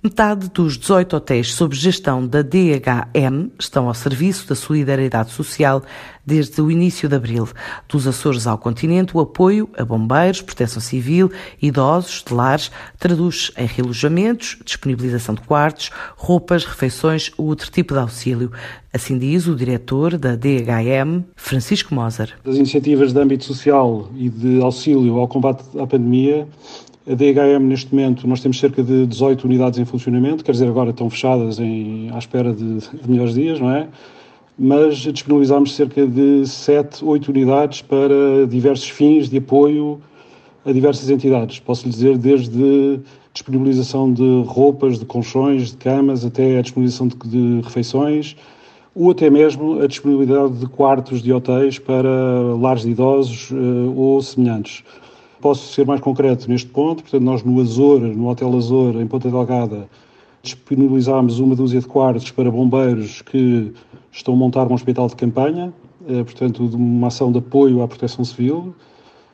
Metade dos 18 hotéis sob gestão da DHM estão ao serviço da solidariedade social desde o início de abril. Dos Açores ao continente, o apoio a bombeiros, proteção civil, idosos, de lares, traduz em relojamentos, disponibilização de quartos, roupas, refeições ou outro tipo de auxílio. Assim diz o diretor da DHM, Francisco Moser. As iniciativas de âmbito social e de auxílio ao combate à pandemia a DHM, neste momento, nós temos cerca de 18 unidades em funcionamento, quer dizer, agora estão fechadas em, à espera de, de melhores dias, não é? Mas disponibilizámos cerca de 7, 8 unidades para diversos fins de apoio a diversas entidades. Posso lhe dizer, desde disponibilização de roupas, de colchões, de camas, até a disponibilização de, de refeições, ou até mesmo a disponibilidade de quartos de hotéis para lares de idosos uh, ou semelhantes. Posso ser mais concreto neste ponto, portanto, nós no Azor, no Hotel Azor, em Ponta Delgada, disponibilizámos uma dúzia de quartos para bombeiros que estão a montar um hospital de campanha, eh, portanto, uma ação de apoio à proteção civil.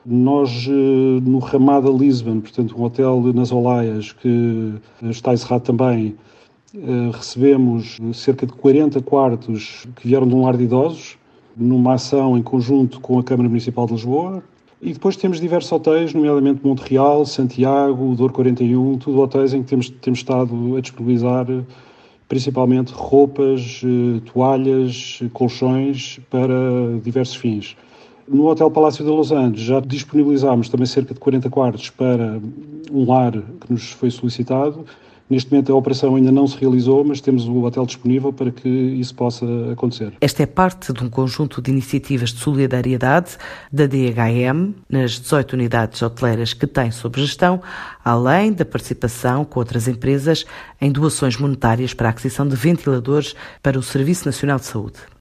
Nós, eh, no Ramada Lisbon, portanto, um hotel nas Olaias que está encerrado também, eh, recebemos cerca de 40 quartos que vieram de um lar de idosos, numa ação em conjunto com a Câmara Municipal de Lisboa. E depois temos diversos hotéis, nomeadamente Montreal, Santiago, Dor 41, tudo hotéis em que temos, temos estado a disponibilizar principalmente roupas, eh, toalhas, colchões para diversos fins. No Hotel Palácio de Los Angeles já disponibilizámos também cerca de 40 quartos para um lar que nos foi solicitado Neste momento a operação ainda não se realizou, mas temos o hotel disponível para que isso possa acontecer. Esta é parte de um conjunto de iniciativas de solidariedade da DHM nas 18 unidades hoteleiras que tem sob gestão, além da participação com outras empresas em doações monetárias para a aquisição de ventiladores para o Serviço Nacional de Saúde.